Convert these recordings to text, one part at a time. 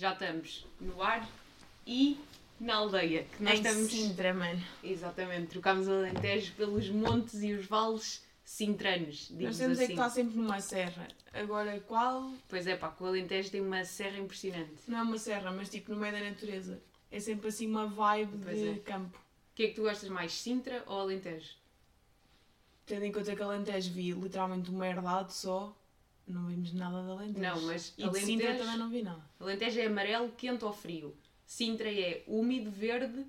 já estamos no ar e na aldeia. Que nós em estamos. Sintra, mano. Exatamente, trocámos o Alentejo pelos montes e os vales sintranos, Nós temos é assim. que estar sempre numa serra. Agora, qual? Pois é, pá, o Alentejo tem uma serra impressionante. Não é uma serra, mas tipo no meio da natureza. É sempre assim uma vibe Pois de é. campo. O que é que tu gostas mais, Sintra ou Alentejo? Tendo em conta que Alentejo vi literalmente uma herdade só, não vimos nada de Alentejo. Não, mas E de Sintra Alentejo- também não vi nada. Alentejo é amarelo, quente ou frio. Sintra é úmido, verde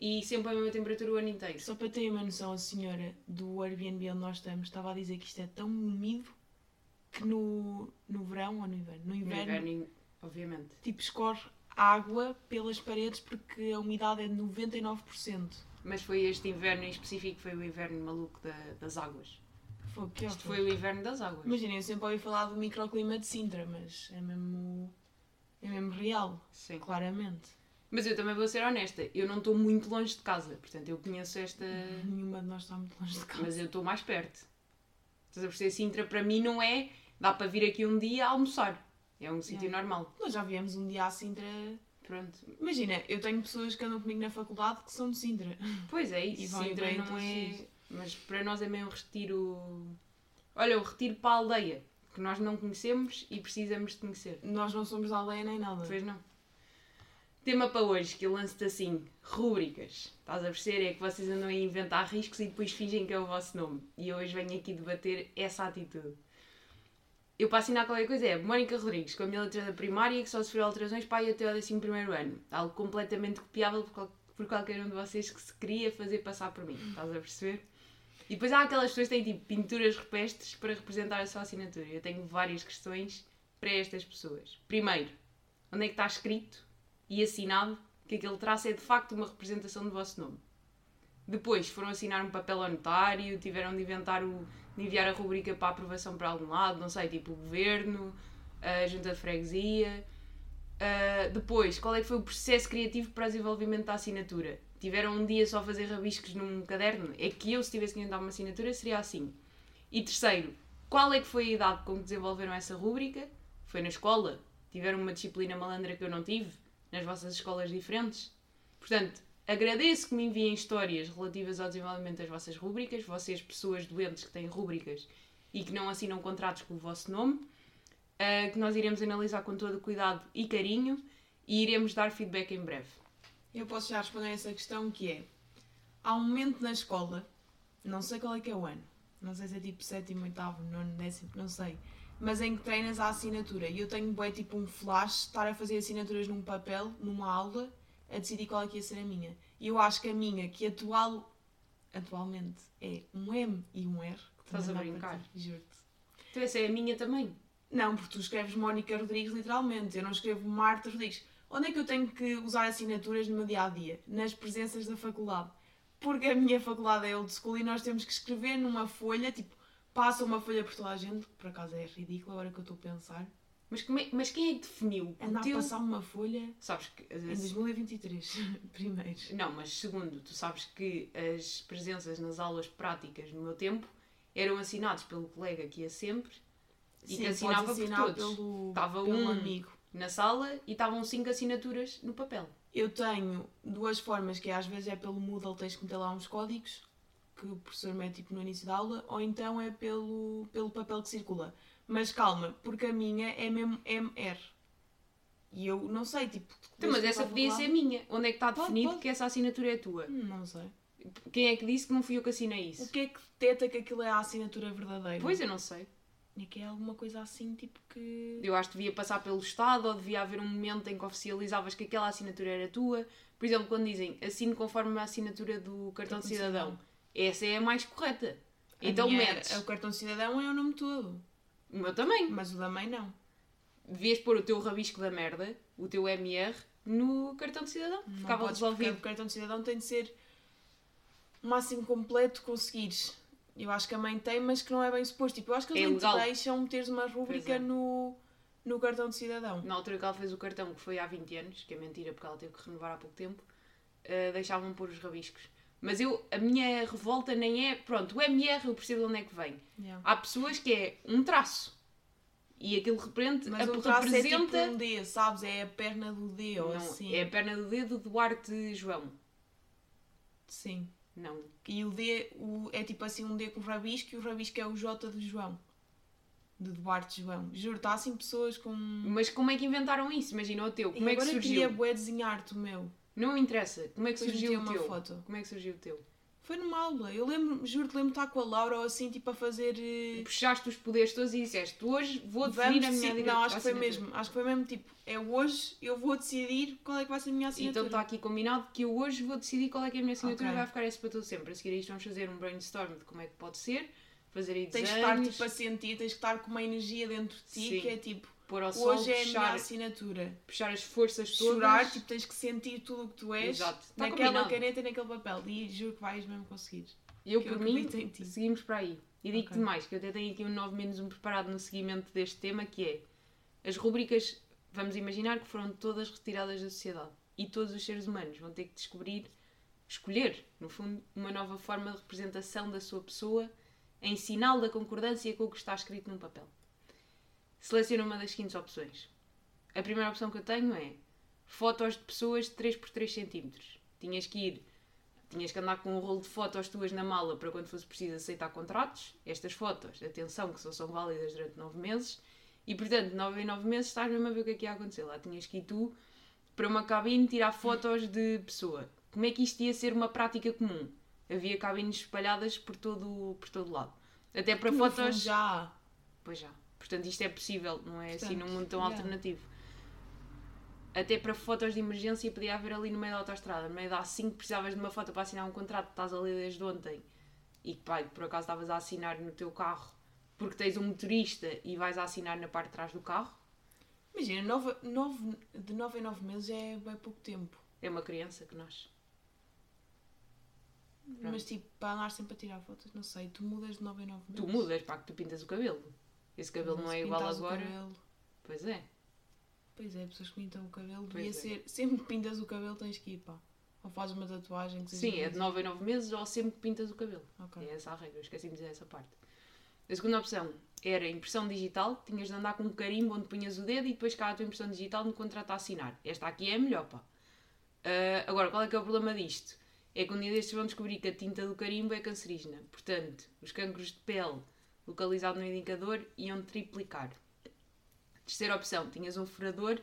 e sempre a mesma temperatura o ano inteiro. Só para terem uma noção, a senhora do Airbnb onde nós estamos estava a dizer que isto é tão úmido que no, no verão ou no inverno? No No inverno, inverno, obviamente. tipo, escorre água pelas paredes porque a umidade é de 99%. Mas foi este inverno em específico, foi o inverno maluco da- das águas. Foi pior. Isto foi o inverno das águas. Imaginem, eu sempre ouvi falar do microclima de Sintra, mas é mesmo. é mesmo real, Sim. claramente. Mas eu também vou ser honesta, eu não estou muito longe de casa, portanto eu conheço esta. Nenhuma de nós está muito longe de casa. Mas eu estou mais perto. Estás a perceber? Sintra para mim não é. dá para vir aqui um dia a almoçar. É um sítio Yeah. normal. Nós já viemos um dia a Sintra. Pronto. Imagina, eu tenho pessoas que andam comigo na faculdade que são de Sintra. Pois é, isso. e Sintra não é. Mas para nós é meio um retiro. Olha, o retiro para a aldeia, que nós não conhecemos e precisamos de conhecer. Nós não somos da aldeia nem nada. Pois não. Tema para hoje, que eu lanço-te assim, rúbricas. Estás a perceber? É que vocês andam a inventar riscos e depois fingem que é o vosso nome. E hoje venho aqui debater essa atitude. Eu para assinar qualquer coisa é Mónica Rodrigues, com a minha letra da primária, que só sofreu alterações para ir até ao 11 primeiro ano. Algo completamente copiável por, qual- por qualquer um de vocês que se queria fazer passar por mim. Estás a perceber? E depois há aquelas pessoas que têm tipo pinturas rupestres para representar a sua assinatura. Eu tenho várias questões para estas pessoas. Primeiro, onde é que está escrito e assinado que aquele traço é de facto uma representação do vosso nome? Depois foram assinar um papel ao notário, tiveram de inventar o, de enviar a rubrica para aprovação para algum lado, não sei, tipo o governo, a junta de freguesia. Ah, depois, qual é que foi o processo criativo para o desenvolvimento da assinatura? Tiveram um dia só a fazer rabiscos num caderno? É que eu, se tivesse que inventar uma assinatura, seria assim. E terceiro, qual é que foi a idade com que desenvolveram essa rúbrica? Foi na escola? Tiveram uma disciplina malandra que eu não tive? Nas vossas escolas diferentes? Portanto, agradeço que me enviem histórias relativas ao desenvolvimento das vossas rúbricas, vocês, pessoas doentes que têm rúbricas e que não assinam contratos com o vosso nome, ah, que nós iremos analisar com todo cuidado e carinho e iremos dar feedback em breve. Eu posso já responder a essa questão que é. Há um momento na escola, não sei qual é que é o ano, não sei se é tipo sétimo, oitavo, nono, décimo, não sei. Mas em que treinas a assinatura. E eu tenho bué, tipo um flash, estar a fazer assinaturas num papel, numa aula, a decidir qual é que ia ser a minha. E eu acho que a minha, que atual, atualmente é um M e um R. que Estás a brincar? Juro-te. Então essa é a minha também. Não, porque tu escreves Mónica Rodrigues literalmente, eu não escrevo Marta Rodrigues. Onde é que eu tenho que usar assinaturas no meu dia a dia? Nas presenças da faculdade. Porque a minha faculdade é old school e nós temos que escrever numa folha, tipo, passa uma folha por toda a gente, que por acaso é ridículo agora que eu estou a pensar. Mas, é- mas quem é que definiu? Andar a teu- passar uma folha Sabes que. em 2023, primeiro. Não, mas segundo, tu sabes que as presenças nas aulas práticas no meu tempo eram assinados pelo colega que ia sempre e que assinava por todos. Pelo, Estava pelo um amigo. Na sala e estavam cinco assinaturas no papel. Eu tenho duas formas, que às vezes é pelo Moodle, tens que meter lá uns códigos, que o professor mete tipo, no início da aula, ou então é pelo, pelo papel que circula. Mas calma, porque a minha é mesmo MR. E eu não sei, tipo... Então, mas essa podia ser minha. Onde é que está Pode, definido pode. que essa assinatura é tua? Hum, Não sei. Quem é que disse que não fui eu que assinei O isso? que é que teta que aquilo é a assinatura verdadeira? Pois eu não sei. É que é alguma coisa assim, tipo que... Eu acho que devia passar pelo Estado ou devia haver um momento em que oficializavas que aquela assinatura era tua. Por exemplo, quando dizem assino conforme a assinatura do cartão de de cidadão. Essa é a mais correta. A então minha- metes. O cartão de cidadão é o nome todo. O meu também. Mas o da mãe não. Devias pôr o teu rabisco da merda, o teu MR, no cartão de cidadão. Não Ficava resolvido. O cartão de cidadão tem de ser o máximo completo que conseguires. Eu acho que a mãe tem, mas que não é bem suposto. Tipo, eu acho que eles É nem te legal. deixam meteres uma rúbrica é. no, no cartão de cidadão. Na altura que ela fez o cartão, que foi há 20 anos, que é mentira porque ela teve que renovar há pouco tempo, eh, deixavam pôr os rabiscos. Mas eu, a minha revolta nem é. Pronto, o MR eu percebo de onde é que vem. Yeah. Há pessoas que é um traço. E aquilo representa, Mas a- o traço é tipo representa um D, sabes? É a perna do D ou não, assim. é a perna do dedo do Duarte João. Sim. Não. E o D o, é tipo assim um D com rabisco e o rabisco é o J de João. De Duarte João. Juro, está assim pessoas com. Mas como é que inventaram isso? Imagina o teu. Como e é que surgiu? queria bué desenhar-te o meu. Não me interessa. Como é que Depois surgiu o teu? foto. Como é que surgiu o teu? Foi numa aula. Eu lembro, juro-te, lembro de estar com a Laura ou assim, tipo a fazer. eh, Puxaste os poderes todos e disseste hoje vou Vamos definir a minha direita- Não, acho que foi assinatura. mesmo. Acho que foi mesmo tipo, é hoje eu vou decidir qual é que vai ser a minha Então assinatura. está aqui combinado que eu hoje vou decidir qual é que é a minha assinatura Ok. e vai ficar essa para todo sempre. A seguir a isto vamos fazer um brainstorm de como é que pode ser, fazer aí Tens desenhos, que estar tipo a sentir, tens que estar com uma energia dentro de ti Sim. que é tipo, pôr ao sol, hoje é a minha puxar, assinatura. puxar as forças todas. Chorar, tipo, tens que sentir tudo o que tu és Exato. Está naquela combinado. caneta e naquele papel. E juro que vais mesmo conseguir. Eu, que por eu mim, seguimos para aí. E digo-te Ok. mais, que eu até tenho aqui um 9 menos um preparado no seguimento deste tema, que é as rubricas, vamos imaginar que foram todas retiradas da sociedade. E todos os seres humanos vão ter que descobrir, escolher, no fundo, uma nova forma de representação da sua pessoa em sinal da concordância com o que está escrito num papel. Seleciona uma das seguintes opções. A primeira opção que eu tenho é fotos de pessoas de 3 por 3 centímetros. Tinhas que ir tinhas que andar com um rolo de fotos tuas na mala para quando fosse preciso aceitar contratos. Estas fotos, atenção, que só são válidas durante 9 meses. E portanto, 9 em 9 meses estás mesmo a ver o que é que ia acontecer. Lá tinhas que ir tu para uma cabine tirar fotos de pessoa. Como é que isto ia ser uma prática comum? Havia cabines espalhadas por todo, por todo lado. Até para fotos. já. Pois já. Portanto, isto é possível, não é assim Portanto, num mundo tão yeah. alternativo. Até para fotos de emergência podia haver ali no meio da autostrada. No meio da A5 precisavas de uma foto para assinar um contrato que estás a ler desde ontem e que pá, por acaso estavas a assinar no teu carro porque tens um motorista e vais a assinar na parte de trás do carro. Imagina, nove, nove, de 9 em 9 meses é bem pouco tempo. É uma criança que nasce. Pronto. Mas tipo, para andar sempre a tirar fotos, não sei, tu mudas de 9 em 9 meses. Tu mudas, pá, que tu pintas o cabelo. Esse cabelo não Se é igual agora. Pois é. Pois é, pessoas que pintam o cabelo, Pois devia é. ser. Sempre que pintas o cabelo tens que ir, pá. Ou fazes uma tatuagem que seja. Sim, é de 9 em 9 meses ou sempre que pintas o cabelo. Ok. É essa a regra, esqueci de dizer essa parte. A segunda opção era impressão digital, tinhas de andar com um carimbo onde punhas o dedo e depois cá a tua impressão digital no contrato a assinar. Esta aqui é a melhor, pá. Ah, agora, qual é que é o problema disto? É que um dia destes vão descobrir que a tinta do carimbo é cancerígena. Portanto, os cancros de pele localizados no indicador iam triplicar. Terceira opção, tinhas um furador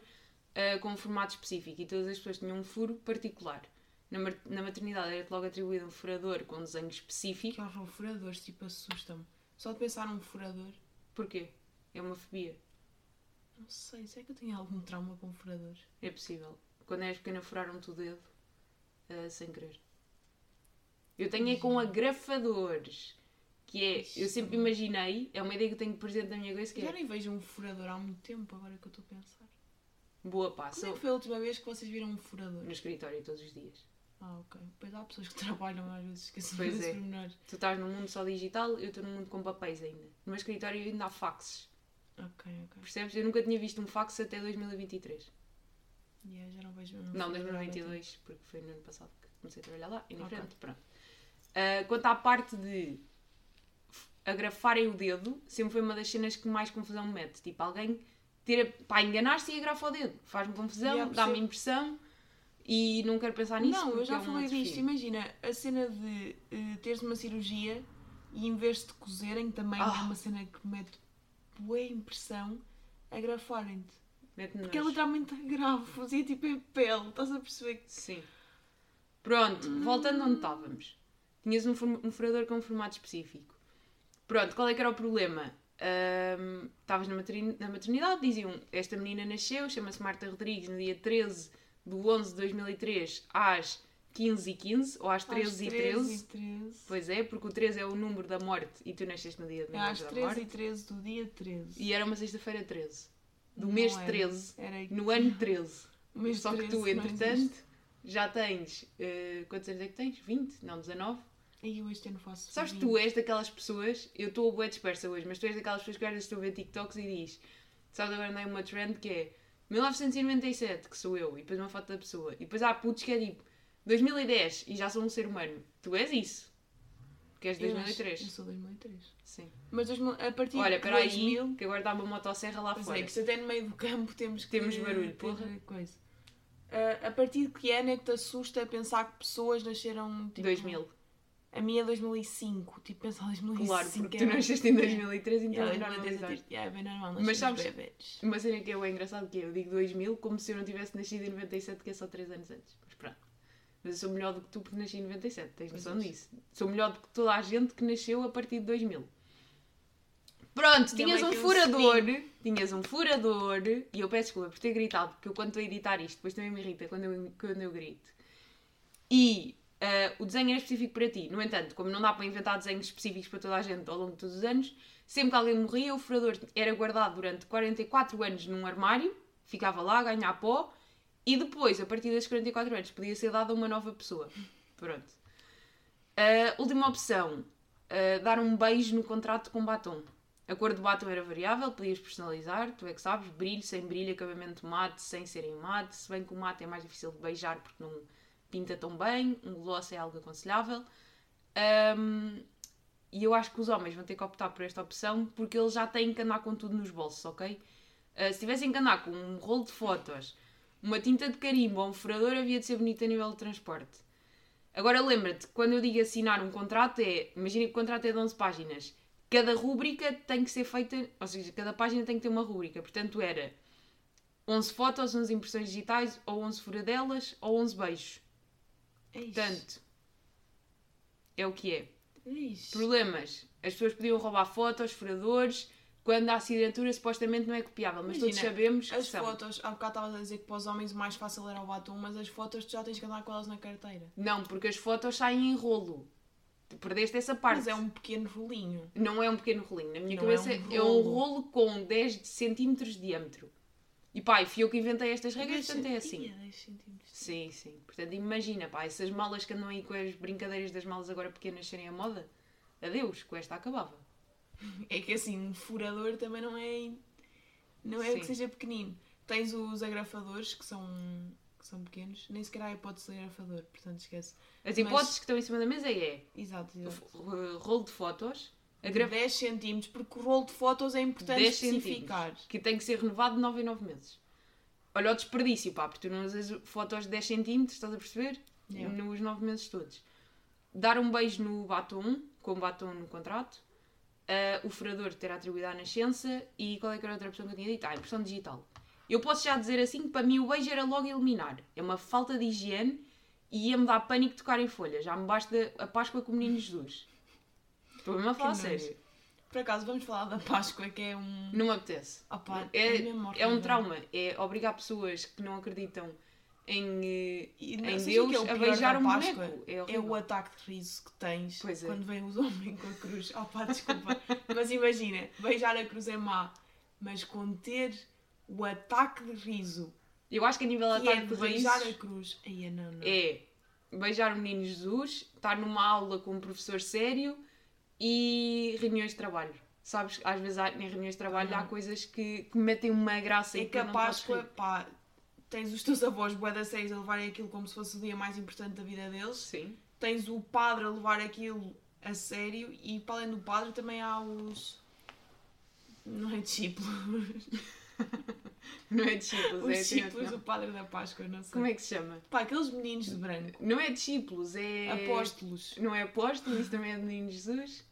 ah, com um formato específico e todas as pessoas tinham um furo particular. Na, na maternidade era-te logo atribuído um furador com um desenho específico. Que horror, furadores, tipo, assustam-me. Só de pensar num furador, Porquê? É uma fobia. não sei, será que eu tenho algum trauma com furadores? É possível. Quando és pequena furaram-te o dedo ah, sem querer. Eu tenho é com agrafadores. Que é, eu sempre imaginei, é uma ideia que eu tenho presente na minha cabeça que Já é nem vejo um furador há muito tempo, agora que eu estou a pensar. boa Quando passa é que foi a última vez que vocês viram um furador? no escritório todos os dias. Ah, ok. Pois há pessoas que trabalham às vezes, esquecem Pois desses é. pormenores. Tu estás num mundo só digital, eu estou num mundo com papéis ainda. No meu escritório ainda há faxes. Ok, ok. Percebes? Eu nunca tinha visto um fax até 2023. Yeah, já não vejo mesmo Não, furador há bem 2022, porque foi no ano passado que comecei a trabalhar lá, indiferente, pronto. Ah, quanto à parte de agrafarem o dedo, sempre foi uma das cenas que mais confusão me mete. Tipo, alguém ter, pá, enganar-se e agrafa o dedo. Faz-me confusão, Yeah, dá-me impressão e não quero pensar nisso. Não, eu já é falei disto. Imagina a cena de eh, teres uma cirurgia e em vez de cozerem, também Ah. é uma cena que mete boa impressão agrafarem-te. Porque é literalmente agrafos e é tipo em pele. Estás a perceber que. Sim. Pronto, voltando onde estávamos. Tinhas um, um furador com um formato específico. Pronto, qual é que era o problema? Estavas na, matern- na maternidade, diziam esta menina nasceu, chama-se Marta Rodrigues, no dia 13 de 11 de 2003 às 15h15 ou às 13h13. Às 13 e 13. Pois é, porque o 13 é o número da morte e tu nasceste no dia de É às da 13 morte. e 13 do dia 13. E era uma sexta-feira 13. Do Não mês era. 13. Era No ano 13. o mês Só que 13, tu, não entretanto, já tens. eh, quantos anos é que tens? 20? Não, 19? Aí eu este ano faço. Sabes, 20. tu és daquelas pessoas. Eu estou bué dispersa hoje, mas tu és daquelas pessoas que às vezes estou a ver TikToks e diz. Sabes, agora andei uma trend que é 1997, que sou eu, e depois uma foto da pessoa. E depois há putos que é tipo 2010 e já sou um ser humano. Tu és isso. Porque és de Eu acho- 2003. Eu sou 2003. Sim. Mas 2000 a partir Olha, de espera aí, 2000... que agora dá uma motosserra lá Pois fora. é, que isto até no meio do campo temos que Temos barulho, porra. coisa. Ah, a partir de que ano é que te assusta pensar que pessoas nasceram tipo, 2000. A minha é 2005, tipo pensar 2005. Claro, porque é tu nasceste em 2003, então Yeah, é 2003, normalizaste. yeah, é bem normal, Mas sabes-. Uma cena que é bem engraçado que é, eu digo 2000 como se eu não tivesse nascido em 97, que é só 3 anos antes. Mas pronto. Mas eu sou melhor do que tu porque nasci em 97, tens noção disso. Sou melhor do que toda a gente que nasceu a partir de 2000. Pronto, tinhas um um furador, tinhas um furador, e eu peço desculpa por ter gritado, porque eu quando estou a editar isto, depois também me irrita quando eu, quando eu grito. E ah, o desenho era específico para ti. No entanto, como não dá para inventar desenhos específicos para toda a gente ao longo de todos os anos, sempre que alguém morria, o furador era guardado durante 44 anos num armário, ficava lá a ganhar pó, e depois, a partir desses 44 anos, podia ser dado a uma nova pessoa. Pronto. A última opção, ah, dar um beijo no contrato com batom. A cor do batom era variável, podias personalizar, tu é que sabes, brilho, sem brilho, acabamento mate, sem ser em mate, se bem que o mate é mais difícil de beijar porque não pinta tão bem, um gloss é algo aconselhável. Ahm, e eu acho que os homens vão ter que optar por esta opção porque eles já têm que andar com tudo nos bolsos, ok? Ah, se tivessem que andar com um rolo de fotos, uma tinta de carimbo ou um furador, havia de ser bonito a nível de transporte. Agora lembra-te, quando eu digo assinar um contrato, é. Imagina que o contrato é de 11 páginas. Cada rúbrica tem que ser feita. Ou seja, cada página tem que ter uma rúbrica. Portanto, era 11 fotos, 11 impressões digitais, ou 11 furadelas, ou 11 beijos. É isso. Portanto, é o que é. É isso. Problemas. As pessoas podiam roubar fotos, furadores, quando a assinatura supostamente não é copiável, mas todos Imagina, sabemos que As são. fotos, há bocado estavas a dizer que para os homens o mais fácil era o batom, mas as fotos tu já tens que andar com elas na carteira. Não, porque as fotos saem em rolo. Tu perdeste essa parte. Mas é um pequeno rolinho. Não é um pequeno rolinho. Na minha Não cabeça é é um um, rolo. rolo com 10 centímetros de diâmetro. E pá, fui eu que inventei estas regras, portanto é assim. Ia, 10 centímetros. Sim, sim. Portanto, imagina, pá, essas malas que andam aí com as brincadeiras das malas agora pequenas serem a moda. Adeus, com esta acabava. É que assim, um furador também não é. Não é Sim. que seja pequenino. Tens os agrafadores que são, que são pequenos, nem sequer há hipótese de agrafador, portanto esquece. As Mas- hipóteses que estão em cima da mesa é Exato, o exato. f- o rolo de fotos, a gra- 10 centímetros, porque o rolo de fotos é importante 10 especificar. que tem que ser renovado de 9 em 9 meses. Olha o desperdício, pá, porque tu não usas fotos de 10 centímetros, estás a perceber? Yeah. Nos 9 meses todos. Dar um beijo no batom, com batom no contrato. Ah, o furador ter atribuído à nascença. E qual é que era a outra opção que eu tinha dito? Ah, impressão digital. Eu posso já dizer assim que para mim o beijo era logo eliminar. É uma falta de higiene e ia-me dar pânico tocar em folha. Já me basta a Páscoa com o menino Jesus. Estou mesmo a falar Que nojo. sério. Por acaso, vamos falar da Páscoa, que é um. Não me apetece. Opa, É, mesmo é um trauma. É obrigar pessoas que não acreditam em, eh, em não- sabes o Deus é a beijar um Páscoa? boneco. É É o ataque de riso que tens é. quando vem os homens com a cruz. Oh pá, desculpa. mas imagina, beijar a cruz é má, mas conter o ataque de riso Eu acho que a nível de que é ataque de de beijar risos a cruz. Ai, não, não. é beijar o menino Jesus, estar numa aula com um professor sério e reuniões de trabalho. Sabes, às vezes há, em reuniões de trabalho há Uhum. coisas que, que metem uma graça É e que a não podes Páscoa, pá, tens os teus avós bué da sérios a levarem aquilo como se fosse o dia mais importante da vida deles. Sim. Tens o padre a levar aquilo a sério e para além do padre também há os... Não é discípulos. Não é discípulos, Os é discípulos do padre da Páscoa, não sei. Como é que se chama? Pá, aqueles meninos de branco. Não é discípulos, é. Apóstolos. Não é apóstolo, isso também é de menino Jesus.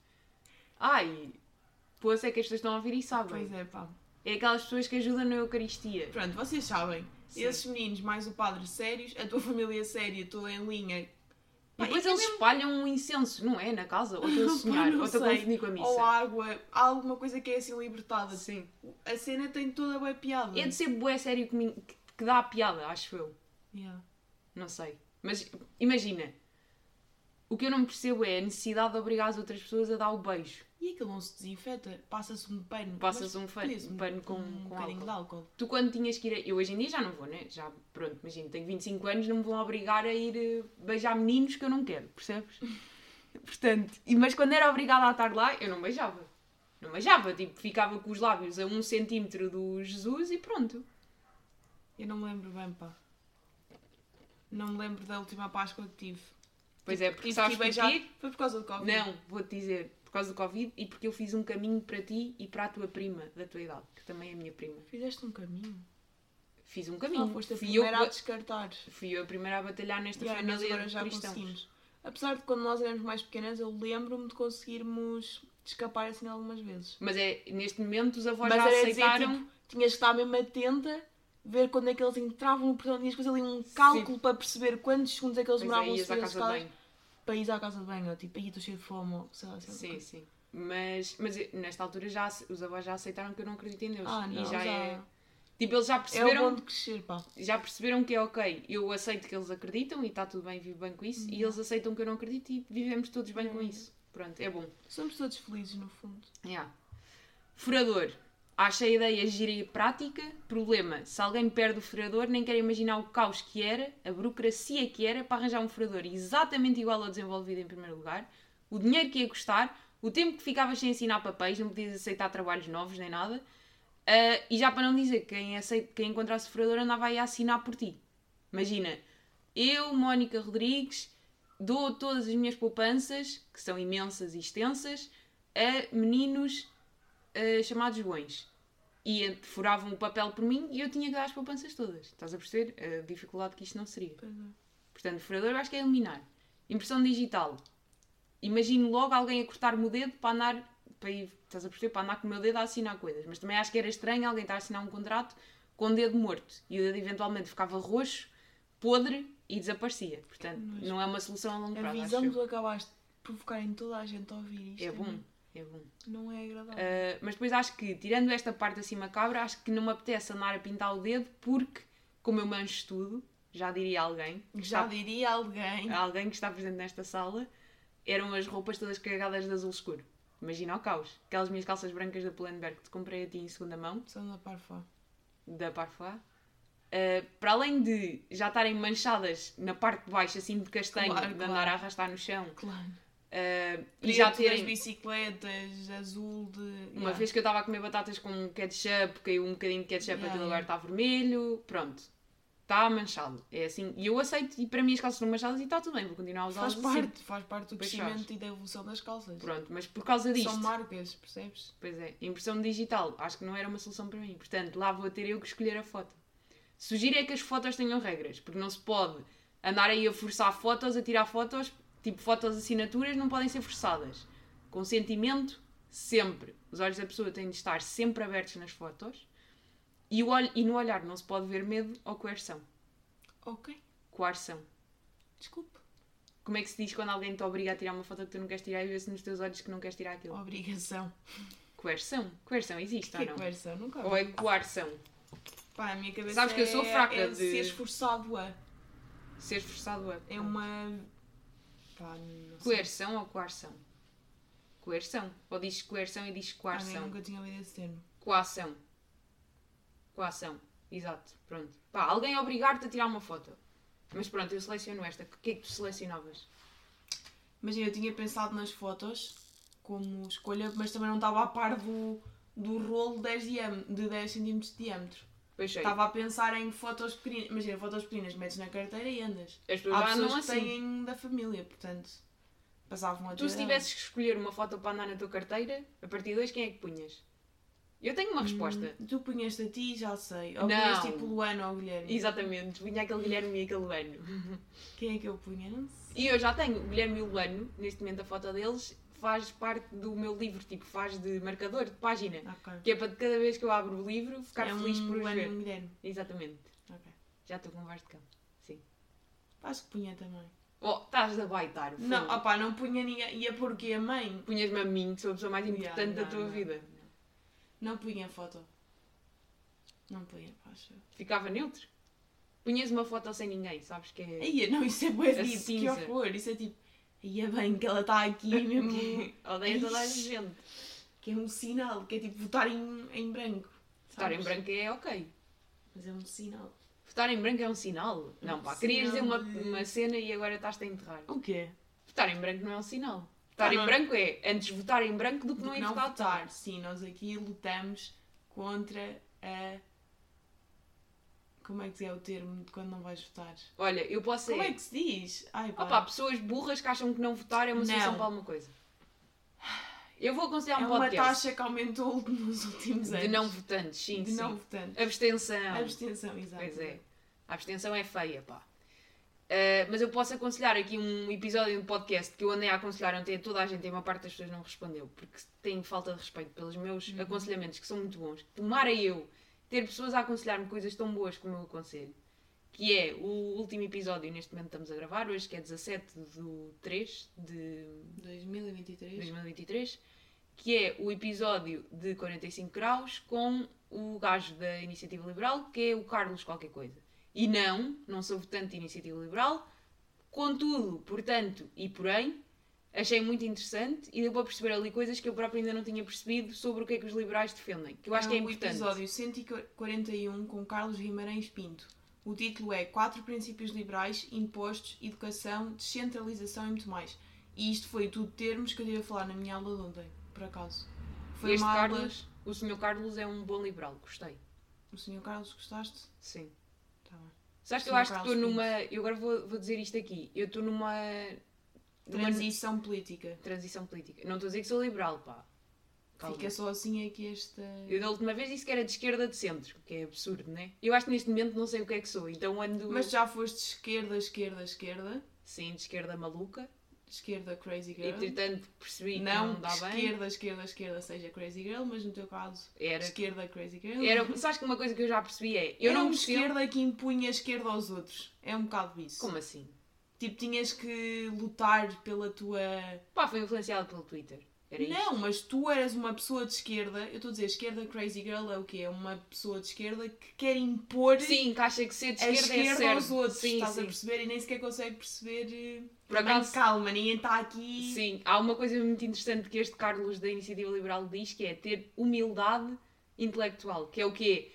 Ai, pois é que as pessoas estão a ouvir e sabem. Pois é, pá. É aquelas pessoas que ajudam na Eucaristia. Pronto, vocês sabem. Sim. Esses meninos, mais o padre sérios, a tua família séria, toda em linha. E depois eles espalham um incenso, não é? Na casa? Ou estou a Pá, sonhar? Ou estou a confundir com a missa? Ou água, há alguma coisa que é assim libertada. Sim. A cena tem toda a boa piada. É de ser bué sério que- que dá a piada, acho eu. Yeah. Não sei. Mas imagina. O que eu não percebo é a necessidade de obrigar as outras pessoas a dar o beijo. E aquilo não se desinfeta, passa-se um pano. Passas Mas um um pano com- um com bocadinho de álcool. Tu quando tinhas que ir. a- Eu hoje em dia já não vou, né? Já, pronto, imagina, tenho 25 anos, não me vão obrigar a ir eh, beijar meninos que eu não quero, percebes? Portanto, e, mas quando era obrigada a estar lá, eu não beijava. Não beijava, tipo, ficava com os lábios a um centímetro do Jesus e pronto. Eu não me lembro bem, pá. Não me lembro da última Páscoa que tive. Pois é, porque sabes porquê? Foi por causa do Covid. Não, vou-te dizer, por causa do Covid e porque eu fiz um caminho para ti e para a tua prima da tua idade, que também é minha prima. Fizeste um caminho. Fiz um Ah, caminho. foste a fui, eu, primeira a que- descartar. fui eu a primeira a batalhar nesta Yeah, família agora de já cristãos. conseguimos. Apesar de quando nós éramos mais pequenas, eu lembro-me de conseguirmos escapar assim algumas vezes. Mas é, neste momento os avós Mas já era dizer, aceitaram. tipo, tinhas que estar mesmo atenta, ver quando é que eles entravam no portão, tinhas que fazer ali um cálculo para perceber quantos segundos é que eles Pois é, demoravam a ias à subir as escadas. Para ir à casa de banho. ou Tipo, aí estou cheio de fome, ou sei lá. sei lá. Sim, sim. Mas, mas nesta altura já, os avós já aceitaram que eu não acredito em Deus. Ah, não, e já, já- é. Tipo, eles já É o perceberam, bom de crescer, pá. já perceberam que é ok. Eu aceito que eles acreditam e está tudo bem, vivo bem com isso. E eles aceitam que eu não acredito e vivemos todos bem com Uhum. isso. Pronto, é bom. Somos todos felizes, no fundo. Yeah. Furador. Acha a ideia gira e prática. Problema: se alguém perde o furador, nem quer imaginar o caos que era, a burocracia que era para arranjar um furador exatamente igual ao desenvolvido em primeiro lugar, o dinheiro que ia custar, o tempo que ficavas sem assinar papéis, não podias aceitar trabalhos novos nem nada. Ah, e já para não dizer que quem, aceita, quem encontrasse furador andava aí a assinar por ti. Imagina, eu, Mónica Rodrigues, dou todas as minhas poupanças, que são imensas e extensas, a meninos ah, chamados bons. E ent- furavam o papel por mim e eu tinha que dar as poupanças todas. Estás a perceber a dificuldade que isto não seria? É. Portanto, furador eu acho que é eliminar. Impressão digital. Imagino logo alguém a cortar-me o dedo para andar, para ir, estás a perceber, para andar com o meu dedo a assinar coisas. Mas também acho que era estranho alguém estar a assinar um contrato com o dedo morto. E o dedo eventualmente ficava roxo, podre e desaparecia. Portanto, Mas- não é uma solução a longo A prazo. visão acho que tu acabaste de provocar em toda a gente a ouvir isto eu. É bom, é bom. não é agradável. Uh, mas depois acho que, tirando esta parte assim macabra, acho que não me apetece andar a pintar o dedo porque, como eu mancho tudo, já diria alguém, Já está- diria alguém. alguém que está presente nesta sala, eram as roupas todas cagadas de azul escuro. Imagina o caos. Aquelas minhas calças brancas da Pull&Bear que te comprei a ti em segunda mão, São da Parfá. da Parfois. Uh, para além de já estarem manchadas na parte de baixo, assim de castanho, Claro, de claro. andar a arrastar no chão, Claro. Uh, e já terem. bicicletas, azul de. Uma Yeah. vez que eu estava a comer batatas com ketchup, caiu um bocadinho de ketchup, Yeah, yeah. lugar está vermelho, pronto. Está manchado. É assim. E eu aceito, e para mim as calças estão manchadas e está tudo bem, vou continuar a usá-las Faz assim. parte, faz parte do crescimento e da evolução das calças. Pronto, mas por causa disto. São marcas, percebes? Pois é, impressão digital, acho que não era uma solução para mim. Portanto, lá vou ter eu que escolher a foto. Sugiro é que as fotos tenham regras, porque não se pode andar aí a forçar fotos, a tirar fotos, tipo fotos assinaturas, não podem ser forçadas. Consentimento, sempre. Os olhos da pessoa têm de estar sempre abertos nas fotos. E, o olho, e no olhar não se pode ver medo ou coerção. Ok, Coerção. desculpe. Como é que se diz quando alguém te obriga a tirar uma foto que tu não queres tirar e vê-se nos teus olhos que não queres tirar aquilo? Obrigação. Coerção. Coerção existe Que ou é não? conversa? Nunca Ou é coerção? Pá, a minha cabeça Sabes que eu sou é- fraca é de- ser esforçado a. Ser forçado a. É uma. Pá, não sei. Coerção ou coerção? Coerção. Ou dizes coerção e nem coerção. nunca tinha ouvido esse termo. Coação. Coação. Exato. Pronto. Pá, alguém obrigar-te a tirar uma foto. Mas pronto, eu seleciono esta. O que é que tu selecionavas? Imagina, eu tinha pensado nas fotos como escolha, mas também não estava a par do, do rolo 10 diam- de 10 cm de diâmetro. Estava a pensar em fotos pequeninas. Imagina, fotos pequeninas, metes na carteira e andas. As pessoas Há já pessoas andam que assim. têm da família, portanto, passavam a Tu, se tivesses que escolher uma foto para andar na tua carteira, a partir de hoje, quem é que punhas? Eu tenho uma resposta. Hum, Tu punhas-te a ti, já sei. Ou Não. punhas tipo Luana ou Guilherme. Exatamente. Punha aquele Guilherme e aquele Luano. Quem é que eu punha? Não sei. E eu já tenho o Guilherme e o Luano, neste momento a foto deles, faz parte do meu livro, tipo, faz de marcador, de página. Ok. Que é para cada vez que eu abro o livro ficar é feliz um por os e ver. um Guilherme. Exatamente. Ok. Já estou com voz de cão. Sim. Acho que punha também. Oh, estás a baitar. fogo. Não, opá, não punha ninguém. Ia porque a mãe. Punhas-me a mim, que sou a pessoa mais Yeah, importante da não, tua não, vida. Não, não punha foto. Não punha, acho. Ficava neutro. Punhas uma foto sem ninguém, sabes que é. Ia, não, isso é bué A deep, que horror. Isso é tipo. Ia bem que ela está aqui mesmo. Odeia toda a gente. que é um sinal, que é tipo votar em, em branco. Votar em branco é ok. Mas é um sinal. Votar em branco é um sinal. Não, pá, Um querias dizer uma, sinal de- uma cena e agora estás-te a enterrar. O quê? Votar em branco não é um sinal. Votar Ah, em não. branco é antes votar em branco do que Do não que ir não votar. votar. Sim, nós aqui lutamos contra a Como é que é o termo de quando não vais votar? Olha, eu posso. Como é que se diz? Ai, pá. Opa, pessoas burras que acham que não votar é uma solução Não. para alguma coisa. Eu vou aconselhar é um uma podcast taxa que aumentou nos últimos anos. de não votantes, sim, De sim. não votantes. Abstenção. Abstenção, exato. Pois é. A abstenção é feia, pá. Uh, mas eu posso aconselhar aqui um episódio de um podcast que eu andei a aconselhar ontem a toda a gente e uma parte das pessoas não respondeu porque tenho falta de respeito pelos meus Uhum. aconselhamentos que são muito bons. Tomara eu ter pessoas a aconselhar-me coisas tão boas como eu aconselho. Que é o último episódio, neste momento estamos a gravar hoje, que é 17 de 3 de 2023. 2023, que é o episódio de 45 graus com o gajo da Iniciativa Liberal, que é o Carlos qualquer coisa. E não, não sou votante de Iniciativa Liberal, contudo, portanto e porém, achei muito interessante e deu para perceber ali coisas que eu próprio ainda não tinha percebido sobre o que é que os liberais defendem, que eu acho que é o importante. episódio 141 com Carlos Guimarães Pinto. O título é Quatro princípios liberais, impostos, educação, descentralização e muito mais. E isto foi tudo termos que eu tive a falar na minha aula de ontem, por acaso. Foi este uma aula... Carlos, o senhor Carlos é um bom liberal, gostei. O senhor Carlos, gostaste? Sim. Tá bem. Sabes que eu acho que estou Carlos numa. Eu agora vou, vou dizer isto aqui. Eu estou numa. Transição política. transição política. Não estou a dizer que sou liberal, pá. Calma. Fica só assim aqui esta... Eu da última vez disse que era de esquerda de centro, que é absurdo, né? Eu acho que neste momento não sei o que é que sou, então ando. Mas já foste esquerda, esquerda, esquerda. Sim, de esquerda maluca. Esquerda, crazy E girl. entretanto percebi não, que não dá bem. esquerda, esquerda, esquerda seja crazy girl, mas no teu caso, Era. esquerda, crazy girl. era sabes que uma coisa que eu já percebi é. Eu Era não uma percebo. esquerda que impunha a esquerda aos outros. É um bocado isso. Como assim? Tipo, tinhas que lutar pela tua. Pá, foi influenciado pelo Twitter. Era isto. Não, mas tu eras uma pessoa de esquerda. Eu estou a dizer, esquerda crazy girl é o quê? É uma pessoa de esquerda que quer impor Sim, que acha que ser de a esquerda, é esquerda certo. aos outros. Sim, estás sim. a perceber? E nem sequer consegue perceber. eh, Por acaso- calma, ninguém está aqui. Sim, há uma coisa muito interessante que este Carlos da Iniciativa Liberal diz que é ter humildade intelectual, que é o quê?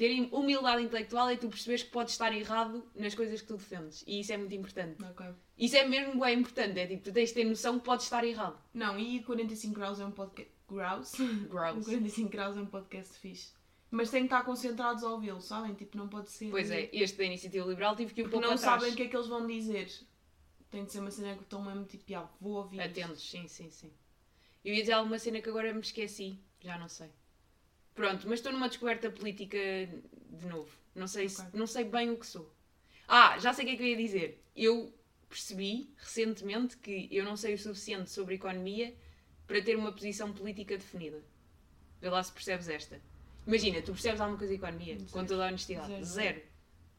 Ter humildade intelectual é tu perceberes que podes estar errado nas coisas que tu defendes. E isso é muito importante. Ok. Isso é mesmo bem importante. É tipo, tu tens de ter noção que podes estar errado. Não, e 45 graus é um podcast. Graus? Gross. 45 graus é um podcast fixe. Mas tem que estar concentrados a ouvi-lo, sabem? Tipo, não pode ser. Pois é, este da Iniciativa Liberal tive que ir um pouco não atrás. sabem o que é que eles vão dizer. Tem de ser uma cena que estão mesmo tipo, ah, vou ouvir. Atentos, sim, sim, sim. Eu ia dizer alguma cena que agora me esqueci. Já não sei. Pronto, mas estou numa descoberta política de novo. Não sei, se- Ok. não sei bem o que sou. Ah, já sei o que é que eu ia dizer. Eu percebi recentemente que eu não sei o suficiente sobre economia para ter uma posição política definida. Vê lá se percebes esta. Imagina, tu percebes alguma coisa de economia, com Zero. toda a honestidade. Zero. Zero.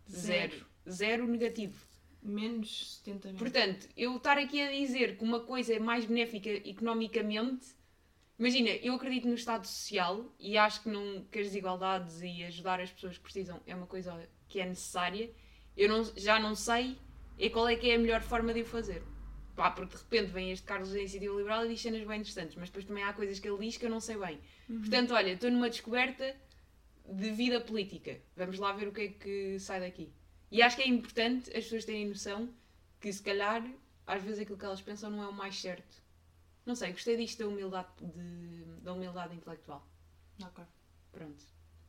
Zero. Zero. Zero negativo. Menos 70 mil. Portanto, eu estar aqui a dizer que uma coisa é mais benéfica economicamente. Imagina, eu acredito no Estado Social e acho que, não, que as desigualdades e ajudar as pessoas que precisam é uma coisa que é necessária. Eu não- já não sei é qual é que é a melhor forma de o fazer. Pá, porque de repente vem este Carlos da Iniciativa Liberal e diz cenas bem interessantes, mas depois também há coisas que ele diz que eu não sei bem. Portanto, olha, estou numa descoberta de vida política. Vamos lá ver o que é que sai daqui. E acho que é importante as pessoas terem noção que se calhar às vezes aquilo que elas pensam não é o mais certo. Não sei, gostei disto da humildade, de- da humildade intelectual. Ok. Pronto.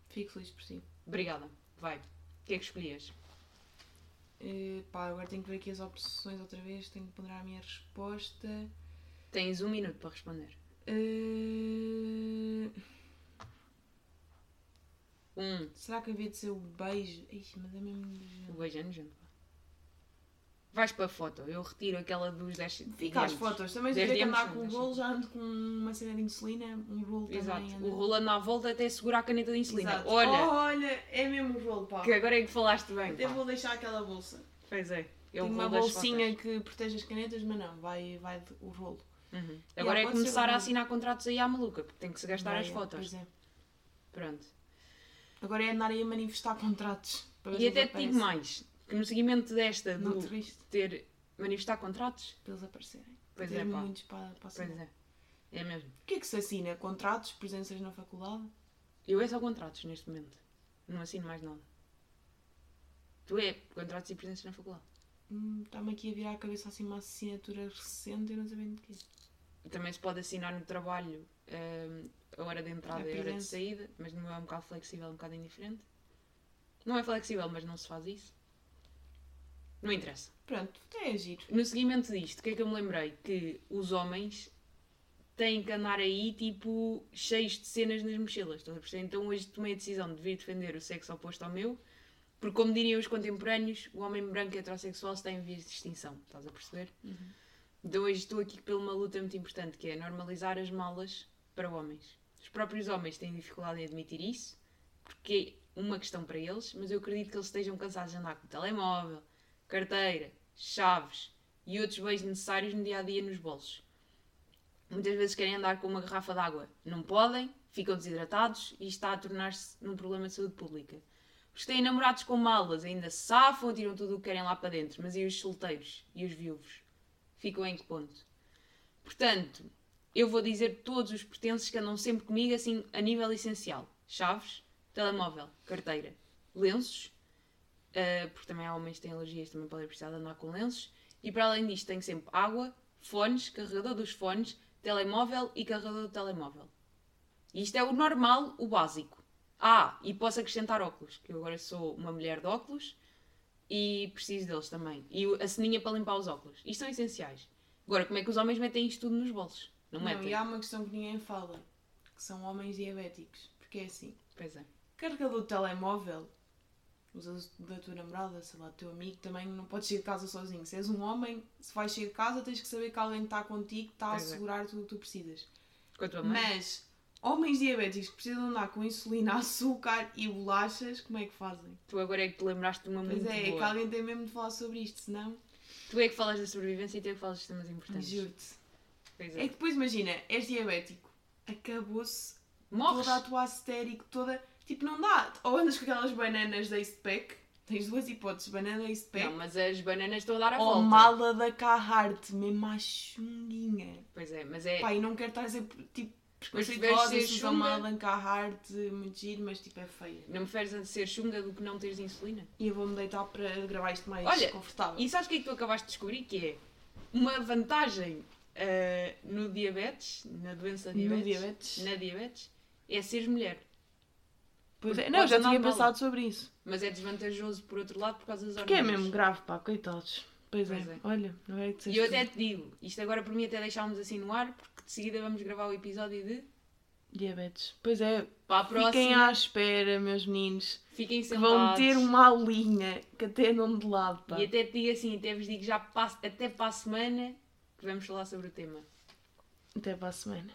Fico feliz por si. Obrigada. Vai. O que é que escolhias? Eh, pá, agora tenho que ver aqui as opções outra vez. Tenho que ponderar a minha resposta. Tens um minuto para responder. Eh, Um. será que havia de ser o beijo? Ixi, mas é mesmo. O beijo é nojento. Vais para a foto. Eu retiro aquela dos 10 Fica as fotos. Também tiver que andar com deixa. rolo, já ando com uma cena de insulina. Um rolo também. Exato. O rolo anda à volta até segurar a caneta de insulina. Exato. Olha, Olha, é mesmo o rolo, pá. que agora é que falaste bem. Até pá. vou deixar aquela bolsa. Pois é. É Tenho o uma bolsinha que protege as canetas, mas não, vai, vai o rolo. Uhum. Agora é começar o a assinar contratos aí à maluca, porque tem que se gastar Vai, as é, fotos. Pois é. Pronto. Agora é andar aí a manifestar contratos. E até te digo mais, no seguimento desta Não do triste ter manifestar contratos, para eles aparecerem. Pois Ter é, pá. muitos para, para pois assinar. é. É mesmo. O que é que se assina? Contratos, presenças na faculdade? Eu é só contratos neste momento. Não assino mais nada. Tu é contratos e presença na faculdade. Hum, Está-me aqui a virar a cabeça assim uma assinatura recente, eu não sabia de quê. Também se pode assinar no trabalho hum, a hora de entrada e a hora de presença. saída, mas meu é um bocado flexível, um bocado indiferente. Não é flexível, mas não se faz isso. Não interessa. Pronto, até é giro. No seguimento disto, o que é que eu me lembrei? Que os homens têm que andar aí, tipo, cheios de cenas nas mochilas. Estás a perceber? Então hoje tomei a decisão de vir defender o sexo oposto ao meu, porque, como diriam os contemporâneos, o homem branco e heterossexual está em vias de extinção. Estás a perceber? Então hoje estou aqui por uma luta muito importante, que é normalizar as malas para homens. Os próprios homens têm dificuldade em admitir isso, porque é uma questão para eles, mas eu acredito que eles estejam cansados de andar com telemóvel, carteira, chaves e outros bens necessários no dia a dia nos bolsos. Muitas vezes querem andar com uma garrafa de água. Não podem, ficam desidratados e está a tornar-se num problema de saúde pública. Os que têm namorados com malas ainda safam, tiram tudo o que querem lá para dentro, mas e os solteiros e os viúvos? Ficam em que ponto? Portanto, eu vou dizer todos os pertences que andam sempre comigo, assim, a nível essencial: chaves, telemóvel, carteira, lenços, uh, porque também há homens que têm alergias, também podem precisar de andar com lenços, e para além disto, tenho sempre água, fones, carregador dos fones, telemóvel e carregador do telemóvel. E isto é o normal, o básico. Ah, e posso acrescentar óculos, que eu agora sou uma mulher de óculos e preciso deles também. E a ceninha para limpar os óculos. Isto são essenciais. Agora, como é que os homens metem isto tudo nos bolsos? Não, Não, metem? e há uma questão que ninguém fala, que são homens diabéticos. Porque é assim, Pois é. carregador de telemóvel, da tua namorada, sei lá, do teu amigo, também não podes sair de casa sozinho. Se és um homem, se vais sair de casa, tens que saber que alguém está contigo, está a é. assegurar tudo o que tu precisas. Mas, homens diabéticos que precisam andar com insulina, açúcar e bolachas, como é que fazem? Tu agora é que te lembraste de uma Pois muito é, é que boa. alguém tem mesmo de falar sobre isto, senão, Tu é que falas da sobrevivência e tu é que falas de temas importantes. juro-te. É é. que depois imagina, és diabético, acabou-se toda a tua histérico, toda. Tipo, não dá. Ou andas com aquelas bananas da Ace Pack, tens duas hipóteses, banana da Ace Pack, Não, mas as bananas estão a dar a ou volta. mala da Carhartt, mesmo à chunguinha. Pois é, mas é. Pá, e não quero estar a dizer, tipo, preconceituosa, se ser usa chunga- mala da Carhartt, muito giro, mas tipo, é feia. Não me preferes a ser chunga do que não teres insulina? E eu vou-me deitar para gravar isto mais Olha, confortável. E sabes o que é que tu acabaste de descobrir? Que é uma vantagem ah, no diabetes, na doença No diabetes, diabetes? na diabetes, é seres mulher. Pois é, Porque não, já tinha de pensado sobre isso. Mas é desvantajoso por outro lado por causa das Porque é hormonas. mesmo grave, pá, coitados. Pois, Pois é. é. olha, não é que E eu até te digo, isto agora por mim até deixámos assim no ar, porque de seguida vamos gravar o episódio de. Diabetes. Pois é, Para próxima, fiquem à espera, meus meninos. fiquem Que sentados. vão ter uma aulinha que até andam de lado, pá. E até te digo assim, até vos digo já até para a semana que vamos falar sobre o tema. Até para a semana.